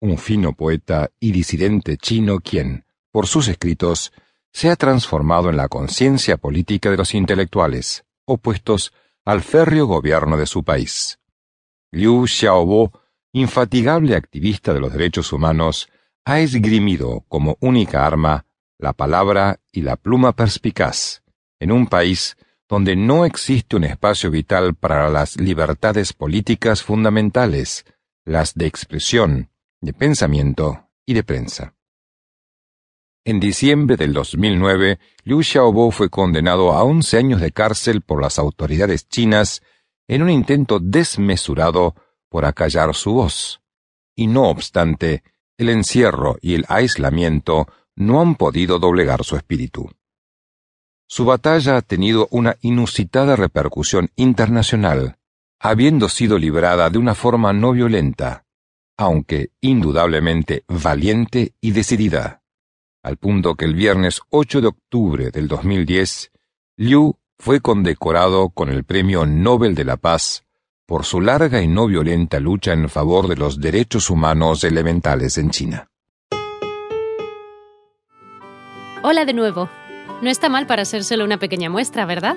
un fino poeta y disidente chino quien, por sus escritos, se ha transformado en la conciencia política de los intelectuales, opuestos al férreo gobierno de su país. Liu Xiaobo, infatigable activista de los derechos humanos, ha esgrimido como única arma la palabra y la pluma perspicaz, en un país donde no existe un espacio vital para las libertades políticas fundamentales, las de expresión, de pensamiento y de prensa. En diciembre del 2009, Liu Xiaobo fue condenado a 11 años de cárcel por las autoridades chinas en un intento desmesurado por acallar su voz. Y no obstante, el encierro y el aislamiento no han podido doblegar su espíritu. Su batalla ha tenido una inusitada repercusión internacional, habiendo sido librada de una forma no violenta, aunque indudablemente valiente y decidida, al punto que el viernes 8 de octubre del 2010, Liu fue condecorado con el Premio Nobel de la Paz por su larga y no violenta lucha en favor de los derechos humanos elementales en China. Hola de nuevo. No está mal para ser solo una pequeña muestra, ¿verdad?